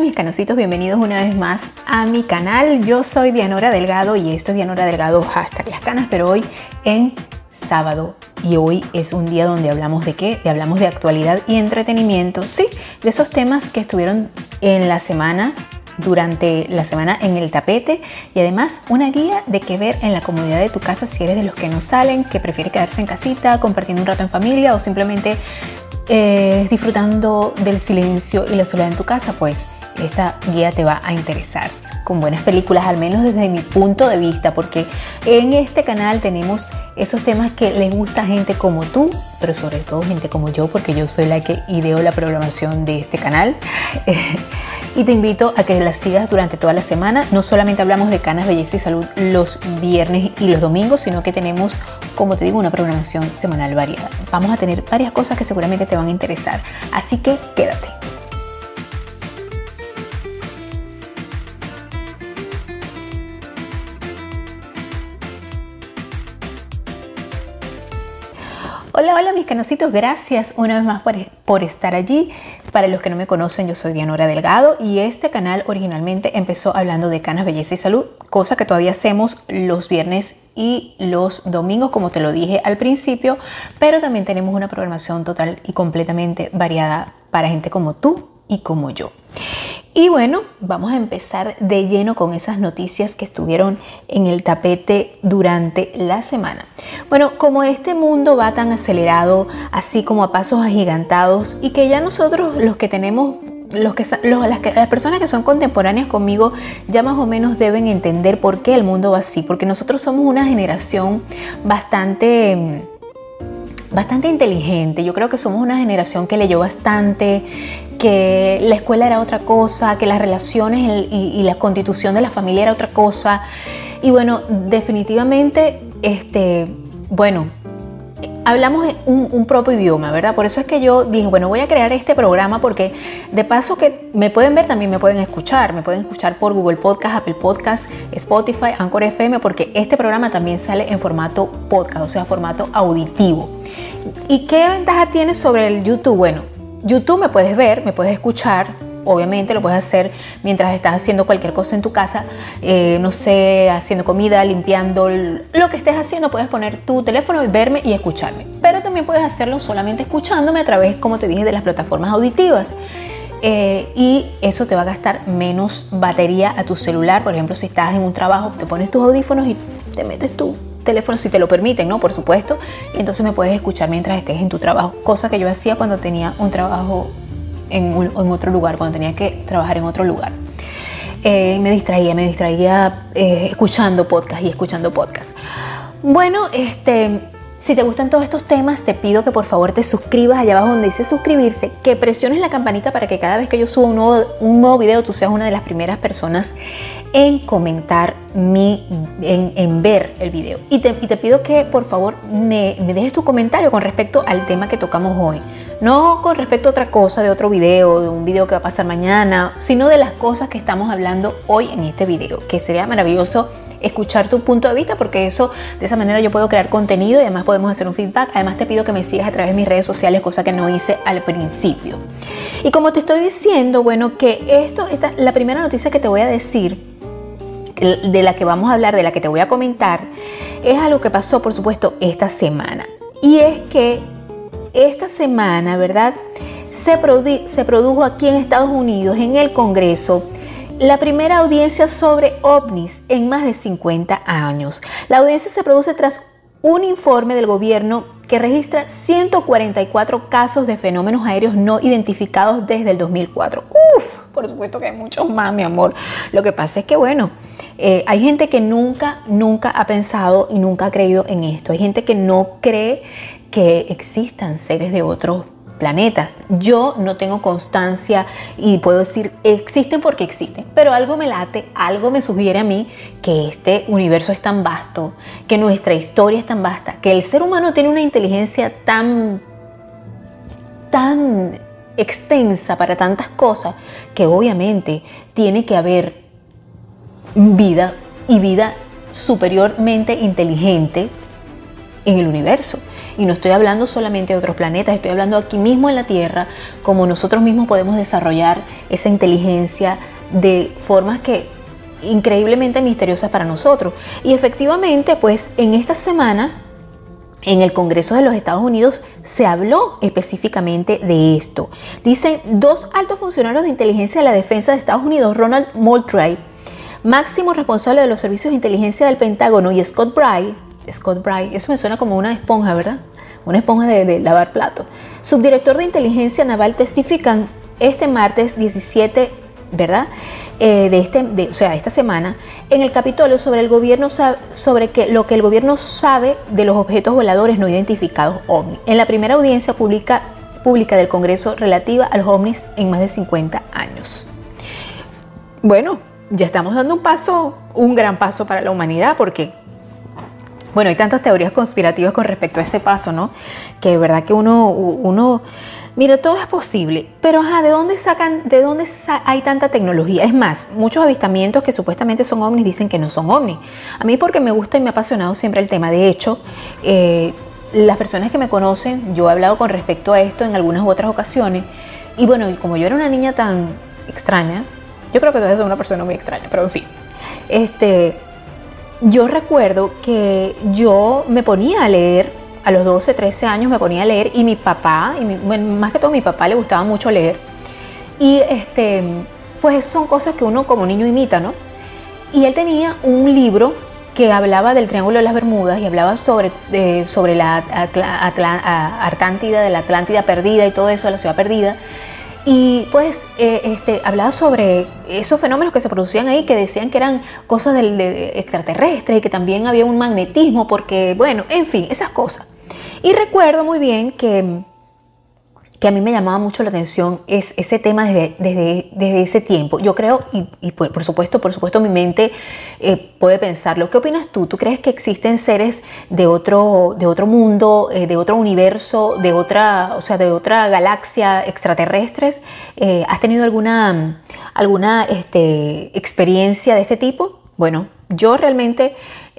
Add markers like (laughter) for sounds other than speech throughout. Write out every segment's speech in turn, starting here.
mis canositos, bienvenidos una vez más a mi canal. Yo soy Dianora Delgado y esto es Dianora Delgado hashtag las canas, pero hoy en sábado y hoy es un día donde hablamos de qué? De hablamos de actualidad y entretenimiento, sí, de esos temas que estuvieron en la semana durante la semana en el tapete y además una guía de qué ver en la comodidad de tu casa si eres de los que no salen, que prefiere quedarse en casita, compartiendo un rato en familia o simplemente eh, disfrutando del silencio y la soledad en tu casa, pues esta guía te va a interesar con buenas películas, al menos desde mi punto de vista, porque en este canal tenemos esos temas que les gusta a gente como tú, pero sobre todo gente como yo, porque yo soy la que ideo la programación de este canal. (laughs) y te invito a que las sigas durante toda la semana. No solamente hablamos de canas, belleza y salud los viernes y los domingos, sino que tenemos, como te digo, una programación semanal variada. Vamos a tener varias cosas que seguramente te van a interesar. Así que quédate. Hola, hola mis canositos, gracias una vez más por, estar allí. Para los que no me conocen, yo soy Dianora Delgado y este canal originalmente empezó hablando de canas, belleza y salud, cosa que todavía hacemos los viernes y los domingos, como te lo dije al principio, pero también tenemos una programación total y completamente variada para gente como tú y como yo. Y bueno, vamos a empezar de lleno con esas noticias que estuvieron en el tapete durante la semana. Bueno, como este mundo va tan acelerado, así como a pasos agigantados, y que ya nosotros los que tenemos los que, las, las, personas que son contemporáneas conmigo ya más o menos deben entender por qué el mundo va así, porque nosotros somos una generación bastante bastante inteligente. Yo creo que somos una generación que leyó bastante, que la escuela era otra cosa, que las relaciones y, la constitución de la familia era otra cosa. Y bueno, definitivamente, este, bueno, hablamos un, un, propio idioma, ¿verdad? Por eso es que yo dije, bueno, voy a crear este programa porque de paso que me pueden ver, también me pueden escuchar. Me pueden escuchar por Google Podcast, Apple Podcast, Spotify, Anchor FM, porque este programa también sale en formato podcast, o sea, formato auditivo. ¿Y qué ventaja tiene sobre el YouTube? Bueno, YouTube me puedes ver, me puedes escuchar, obviamente lo puedes hacer mientras estás haciendo cualquier cosa en tu casa, eh, no sé, haciendo comida, limpiando, lo que estés haciendo, puedes poner tu teléfono y verme y escucharme. Pero también puedes hacerlo solamente escuchándome a través, como te dije, de las plataformas auditivas. Eh, y eso te va a gastar menos batería a tu celular. Por ejemplo, si estás en un trabajo, te pones tus audífonos y te metes tu teléfono si te lo permiten, ¿no? Por supuesto. Y entonces me puedes escuchar mientras estés en tu trabajo, cosa que yo hacía cuando tenía un trabajo en, otro lugar, cuando tenía que trabajar en otro lugar. Eh, me distraía, me distraía eh, escuchando podcast y escuchando podcast. Bueno, este, si te gustan todos estos temas, te pido que por favor te suscribas allá abajo donde dice suscribirse, que presiones la campanita para que cada vez que yo suba un nuevo, un nuevo video tú seas una de las primeras personas en comentar mi, en, ver el video. Y te, pido que por favor me, dejes tu comentario con respecto al tema que tocamos hoy. No con respecto a otra cosa, de otro video, de un video que va a pasar mañana, sino de las cosas que estamos hablando hoy en este video, que sería maravilloso escuchar tu punto de vista porque eso de esa manera yo puedo crear contenido y además podemos hacer un feedback. Además te pido que me sigas a través de mis redes sociales, cosa que no hice al principio. Y como te estoy diciendo, bueno, que esto, esta, la primera noticia que te voy a decir de la que vamos a hablar, de la que te voy a comentar, es algo que pasó, por supuesto, esta semana. Y es que esta semana, ¿verdad? Se, se produjo aquí en Estados Unidos, en el Congreso, la primera audiencia sobre ovnis en más de 50 años. La audiencia se produce tras un informe del gobierno que registra 144 casos de fenómenos aéreos no identificados desde el 2004. Uf, por supuesto que hay muchos más, mi amor. Lo que pasa es que, bueno, eh, hay gente que nunca, nunca ha pensado y nunca ha creído en esto. Hay gente que no cree que existan seres de otros planeta. Yo no tengo constancia y puedo decir existen porque existen, pero algo me late, algo me sugiere a mí que este universo es tan vasto, que nuestra historia es tan vasta, que el ser humano tiene una inteligencia tan tan extensa para tantas cosas que obviamente tiene que haber vida y vida superiormente inteligente en el universo. Y no estoy hablando solamente de otros planetas, estoy hablando aquí mismo en la Tierra, como nosotros mismos podemos desarrollar esa inteligencia de formas que increíblemente misteriosas para nosotros. Y efectivamente, pues en esta semana en el Congreso de los Estados Unidos se habló específicamente de esto. Dicen dos altos funcionarios de inteligencia de la defensa de Estados Unidos, Ronald Moultrie, máximo responsable de los servicios de inteligencia del Pentágono, y Scott Bry, Scott Bry, eso me suena como una esponja, ¿verdad? Una esponja de, lavar plato. Subdirector de inteligencia naval testifican este martes 17, ¿verdad? Eh, de este, de, o sea, esta semana, en el Capitolio sobre el gobierno sobre que, lo que el gobierno sabe de los objetos voladores no identificados OVNI. En la primera audiencia pública, pública del Congreso relativa a los OVNIs en más de 50 años. Bueno, ya estamos dando un paso, un gran paso para la humanidad, porque bueno, hay tantas teorías conspirativas con respecto a ese paso, ¿no? Que de verdad que uno, uno Mira, todo es posible, pero ajá, ¿de dónde sacan, de dónde hay tanta tecnología? Es más, muchos avistamientos que supuestamente son ovnis dicen que no son ovnis. A mí porque me gusta y me ha apasionado siempre el tema. De hecho, eh, las personas que me conocen, yo he hablado con respecto a esto en algunas otras ocasiones. Y bueno, como yo era una niña tan extraña, yo creo que todavía soy una persona muy extraña, pero en fin. Este, yo recuerdo que yo me ponía a leer a los 12, 13 años me ponía a leer y mi papá, y más que todo mi papá le gustaba mucho leer. Y este, pues son cosas que uno como niño imita, ¿no? Y él tenía un libro que hablaba del Triángulo de las Bermudas y hablaba sobre, sobre la Atlántida, de la Atlántida perdida y todo eso, de la ciudad perdida. Y pues eh, este, hablaba sobre esos fenómenos que se producían ahí, que decían que eran cosas del, de extraterrestres y que también había un magnetismo, porque, bueno, en fin, esas cosas. Y recuerdo muy bien que, que a mí me llamaba mucho la atención es, ese tema desde, desde, ese tiempo. Yo creo, y, por, supuesto, por supuesto mi mente eh, puede pensarlo. ¿Qué opinas tú? ¿Tú crees que existen seres de otro, de otro mundo, eh, de otro universo, de otra, o sea, de otra galaxia extraterrestres? Eh, ¿Has tenido alguna, alguna este, experiencia de este tipo? Bueno, yo realmente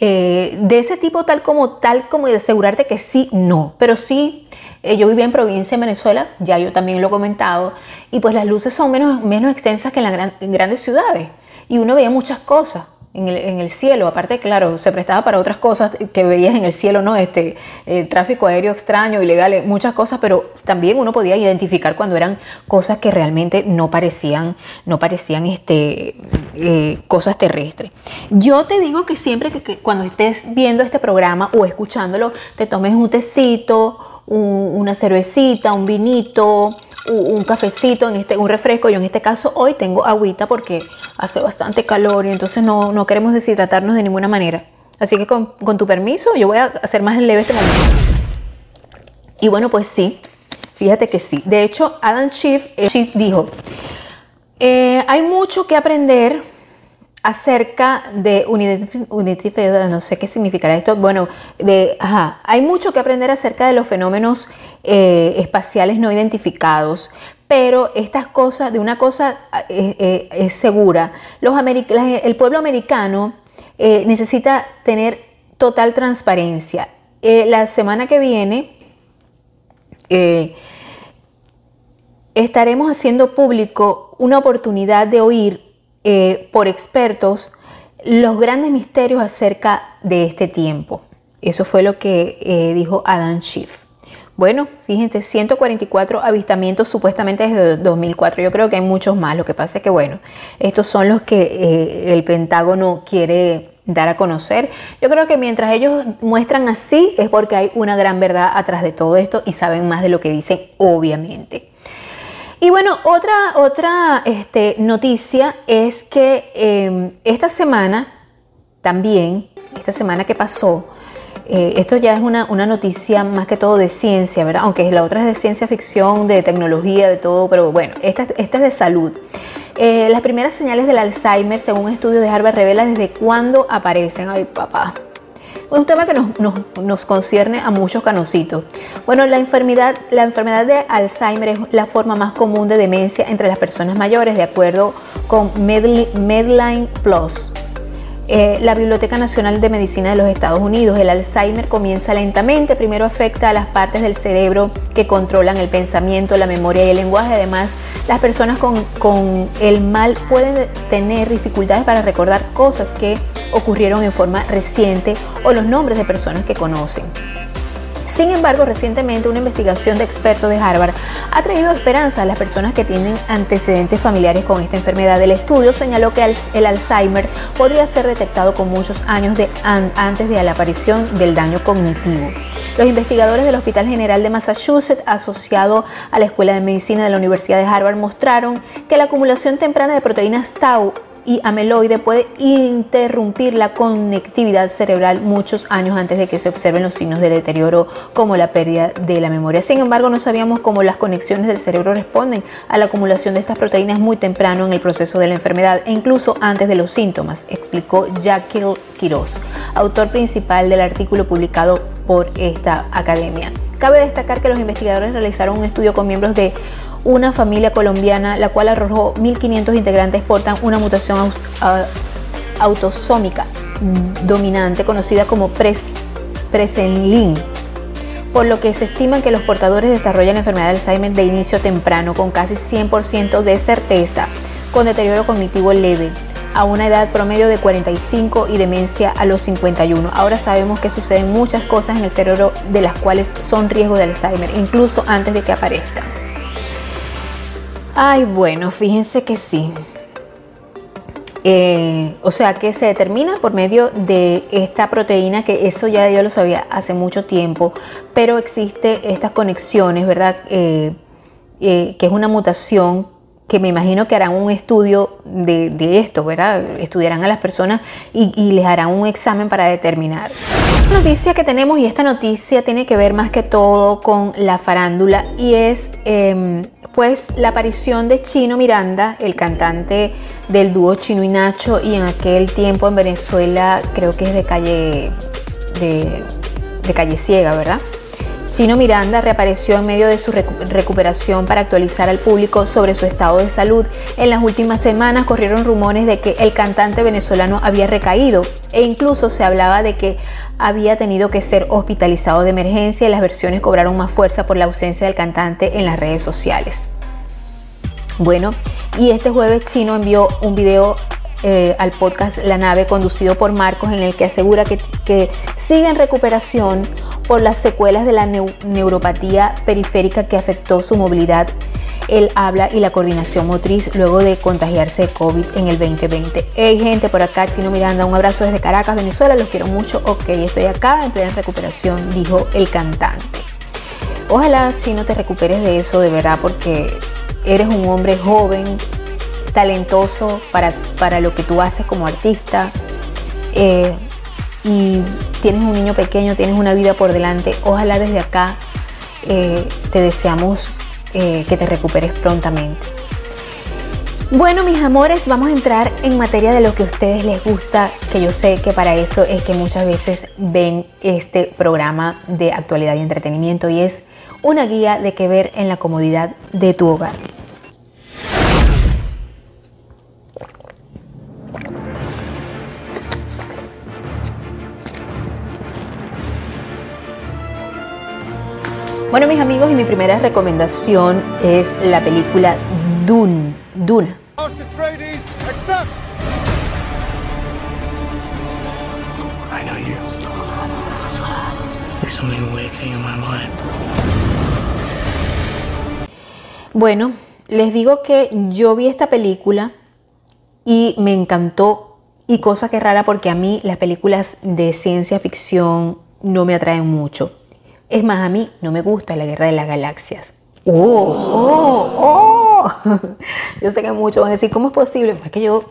de ese tipo tal como tal como de asegurarte que sí, no, pero sí, eh, yo vivía en provincia en Venezuela, ya yo también lo he comentado, y pues las luces son menos, menos extensas que en las grandes ciudades, y uno veía muchas cosas en el, cielo. Aparte, claro, se prestaba para otras cosas que veías en el cielo, ¿no? Este eh, tráfico aéreo extraño, ilegal, muchas cosas, pero también uno podía identificar cuando eran cosas que realmente no parecían, no parecían este, eh, cosas terrestres. Yo te digo que siempre que, cuando estés viendo este programa o escuchándolo, te tomes un tecito, una cervecita, un vinito, un cafecito, este, un refresco. Yo en este caso hoy tengo agüita porque hace bastante calor y entonces no, no queremos deshidratarnos de ninguna manera. Así que con, tu permiso yo voy a hacer más leve este momento. Y bueno, pues sí, fíjate que sí. De hecho, Adam Schiff, eh, dijo, eh, hay mucho que aprender acerca de Unity, no sé qué significará esto. Bueno, de, ajá, hay mucho que aprender acerca de los fenómenos eh, espaciales no identificados, pero estas cosas, de una cosa eh, eh, es segura, los el pueblo americano necesita tener total transparencia. la semana que viene estaremos haciendo público una oportunidad de oír eh, por expertos los grandes misterios acerca de este tiempo. Eso fue lo que eh, dijo Adam Schiff. Bueno, fíjense, 144 avistamientos supuestamente desde 2004. Yo creo que hay muchos más. Lo que pasa es que, bueno, estos son los que eh, el Pentágono quiere dar a conocer. Yo creo que mientras ellos muestran así es porque hay una gran verdad atrás de todo esto y saben más de lo que dicen, obviamente. Y bueno, otra, otra este, noticia es que em, esta semana, también, esta semana que pasó, eh, esto ya es una, noticia más que todo de ciencia, ¿verdad? Aunque la otra es de ciencia ficción, de tecnología, de todo, pero bueno, esta, esta es de salud. Eh, las primeras señales del Alzheimer, según un estudio de Harvard, revela desde cuándo aparecen. Ay, papá, un tema que nos, concierne a muchos canositos. Bueno, la enfermedad, la enfermedad de Alzheimer es la forma más común de demencia entre las personas mayores, de acuerdo con Medline Plus. eh, la Biblioteca Nacional de Medicina de los Estados Unidos. El Alzheimer comienza lentamente, primero afecta a las partes del cerebro que controlan el pensamiento, la memoria y el lenguaje. Además, las personas con, con el mal pueden tener dificultades para recordar cosas que ocurrieron en forma reciente o los nombres de personas que conocen. Sin embargo, recientemente una investigación de expertos de Harvard ha traído esperanza a las personas que tienen antecedentes familiares con esta enfermedad. El estudio señaló que el Alzheimer podría ser detectado con muchos años antes de la aparición del daño cognitivo. Los investigadores del Hospital General de Massachusetts, asociado a la Escuela de Medicina de la Universidad de Harvard, mostraron que la acumulación temprana de proteínas tau y ameloide puede interrumpir la conectividad cerebral muchos años antes de que se observen los signos de deterioro como la pérdida de la memoria. Sin embargo, no sabíamos cómo las conexiones del cerebro responden a la acumulación de estas proteínas muy temprano en el proceso de la enfermedad e incluso antes de los síntomas, explicó Jacques Quiroz, autor principal del artículo publicado por esta academia. Cabe destacar que los investigadores realizaron un estudio con miembros de una familia colombiana, la cual arrojó 1.500 integrantes portan una mutación autosómica dominante conocida como pres presenlin, por lo que se estima que los portadores desarrollan la enfermedad de Alzheimer de inicio temprano con casi 100% de certeza, con deterioro cognitivo leve a una edad promedio de 45 y demencia a los 51. Ahora sabemos que suceden muchas cosas en el cerebro de las cuales son riesgo de Alzheimer, incluso antes de que aparezcan. Ay, bueno, fíjense que sí. Eh, o sea que se determina por medio de esta proteína, que eso ya yo lo sabía hace mucho tiempo, pero existe estas conexiones, ¿verdad? Eh, eh, que es una mutación que me imagino que harán un estudio de, esto, ¿verdad? Estudiarán a las personas y, les harán un examen para determinar. Noticia que tenemos, y esta noticia tiene que ver más que todo con la farándula, y es em, pues la aparición de Chino Miranda, el cantante del dúo Chino y Nacho, y en aquel tiempo en Venezuela creo que es de calle, de, calle ciega, ¿verdad? Chino Miranda reapareció en medio de su recuperación para actualizar al público sobre su estado de salud. En las últimas semanas corrieron rumores de que el cantante venezolano había recaído e incluso se hablaba de que había tenido que ser hospitalizado de emergencia y las versiones cobraron más fuerza por la ausencia del cantante en las redes sociales. Bueno, y este jueves Chino envió un video eh, al podcast La Nave conducido por Marcos en el que asegura que, que sigue en recuperación por las secuelas de la neuropatía periférica que afectó su movilidad, el habla y la coordinación motriz luego de contagiarse de COVID en el 2020. Hey gente, por acá Chino Miranda, un abrazo desde Caracas, Venezuela, los quiero mucho. Ok, estoy acá en plena recuperación, dijo el cantante. Ojalá Chino te recuperes de eso de verdad porque eres un hombre joven, talentoso para, para lo que tú haces como artista. Eh, y tienes un niño pequeño, tienes una vida por delante, ojalá desde acá eh, te deseamos eh, que te recuperes prontamente. Bueno, mis amores, vamos a entrar en materia de lo que a ustedes les gusta, que yo sé que para eso es que muchas veces ven este programa de actualidad y entretenimiento y es una guía de qué ver en la comodidad de tu hogar. Bueno, mis amigos, y mi primera recomendación es la película Dune, Duna. Bueno, les digo que yo vi esta película y me encantó y cosa que rara porque a mí las películas de ciencia ficción no me atraen mucho. Es más, a mí no me gusta la guerra de las galaxias. ¡Oh! ¡Oh! ¡Oh! (laughs) yo sé que muchos van a decir, ¿cómo es posible? Es que yo.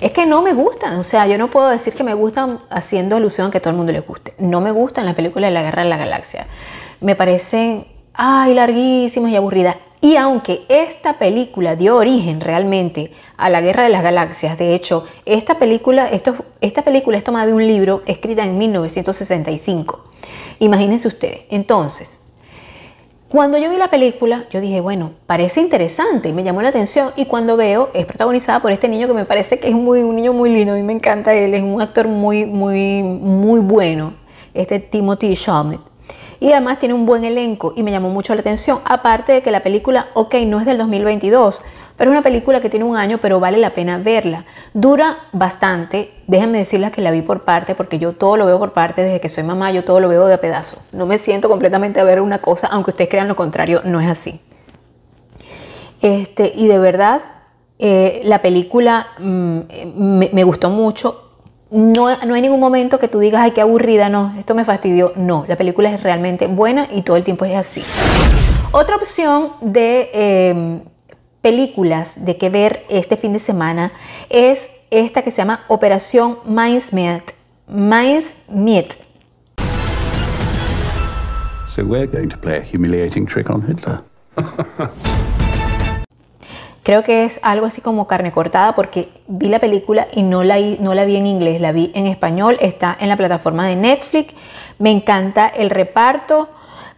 Es que no me gustan. O sea, yo no puedo decir que me gustan haciendo alusión a que a todo el mundo le guste. No me gustan las películas de la guerra de las galaxias. Me parecen, ay, larguísimas y aburridas. Y aunque esta película dio origen realmente a la Guerra de las Galaxias, de hecho, esta película, esta película es tomada de un libro escrita en 1965. Imagínense ustedes. Entonces, Cuando yo vi la película, yo dije, bueno, parece interesante, me llamó la atención y cuando veo, es protagonizada por este niño que me parece que es muy, un niño muy lindo, a mí me encanta él, es un actor muy, muy, muy bueno, este Timothy Chalamet. Y además tiene un buen elenco y me llamó mucho la atención, aparte de que la película, ok, no es del 2022, pero es una película que tiene un año, pero vale la pena verla. Dura bastante, déjenme decirles que la vi por parte, porque yo todo lo veo por parte, desde que soy mamá, yo todo lo veo de a pedazo. No me siento completamente a ver una cosa, aunque ustedes crean lo contrario, no es así. Este, y de verdad, eh, la película mm, me, gustó mucho. No, no, hay ningún momento que tú digas, ay, qué aburrida, no, esto me fastidió. No, la película es realmente buena y todo el tiempo es así. Otra opción de em, películas de que ver este fin de semana es esta que se llama Operación Mindsmith. Mindsmith. So we're going to play a humiliating trick on Hitler. (laughs) Creo que es algo así como carne cortada porque vi la película y no la, no la vi en inglés, la vi en español, está en la plataforma de Netflix. Me encanta el reparto,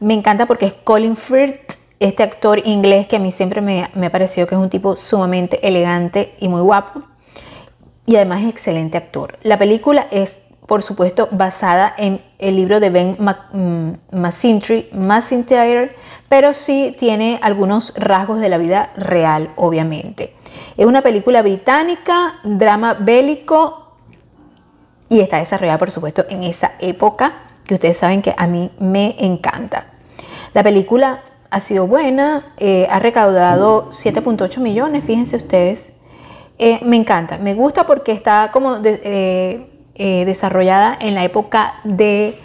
me encanta porque es Colin Firth, este actor inglés que a mí siempre me, ha parecido que es un tipo sumamente elegante y muy guapo. Y además es excelente actor. La película es, por supuesto, basada en el libro de Ben McIntyre, pero sí tiene algunos rasgos de la vida real, obviamente. Es una película británica, drama bélico, y está desarrollada, por supuesto, en esa época que ustedes saben que a mí me encanta. La película ha sido buena, eh, ha recaudado 7.8 millones, fíjense ustedes. Eh, me encanta, me gusta porque está como eh, desarrollada en la época de,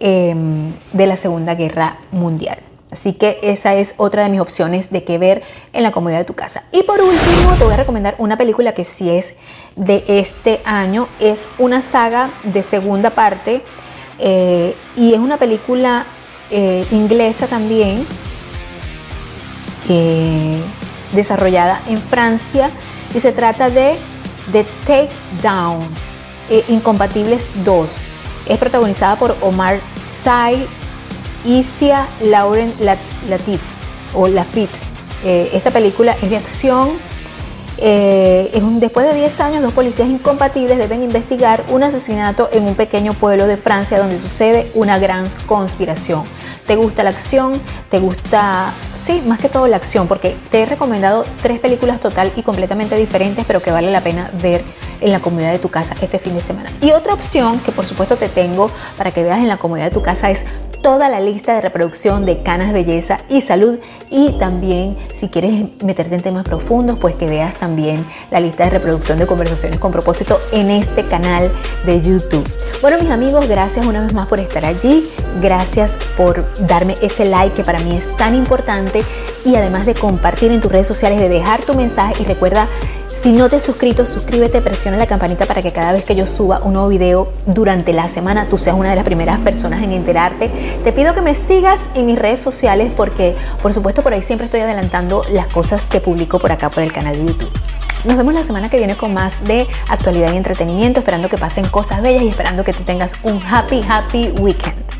em, de la Segunda Guerra Mundial. Así que esa es otra de mis opciones de qué ver en la comodidad de tu casa. Y por último, te voy a recomendar una película que sí es de este año. Es una saga de segunda parte y es una película inglesa también eh, desarrollada en Francia y se trata de The Take Down, eh, Incompatibles 2. Es protagonizada por Omar Sy, Isia Lauren Latif o Lafitte. Eh, esta película es de acción. es un, después de 10 años, dos policías incompatibles deben investigar un asesinato en un pequeño pueblo de Francia donde sucede una gran conspiración. ¿Te gusta la acción? ¿Te gusta Sí, más que todo la acción, porque te he recomendado tres películas total y completamente diferentes, pero que vale la pena ver en la comodidad de tu casa este fin de semana. Y otra opción que por supuesto te tengo para que veas en la comodidad de tu casa es toda la lista de reproducción de canas belleza y salud y también si quieres meterte en temas profundos pues que veas también la lista de reproducción de conversaciones con propósito en este canal de YouTube. Bueno mis amigos, gracias una vez más por estar allí, gracias por darme ese like que para mí es tan importante y además de compartir en tus redes sociales, de dejar tu mensaje y recuerda si no te has suscrito, suscríbete, presiona la campanita para que cada vez que yo suba un nuevo video durante la semana, tú seas una de las primeras personas en enterarte. Te pido que me sigas en mis redes sociales porque, por supuesto, por ahí siempre estoy adelantando las cosas que publico por acá por el canal de YouTube. Nos vemos la semana que viene con más de actualidad y entretenimiento, esperando que pasen cosas bellas y esperando que tú tengas un happy, happy weekend.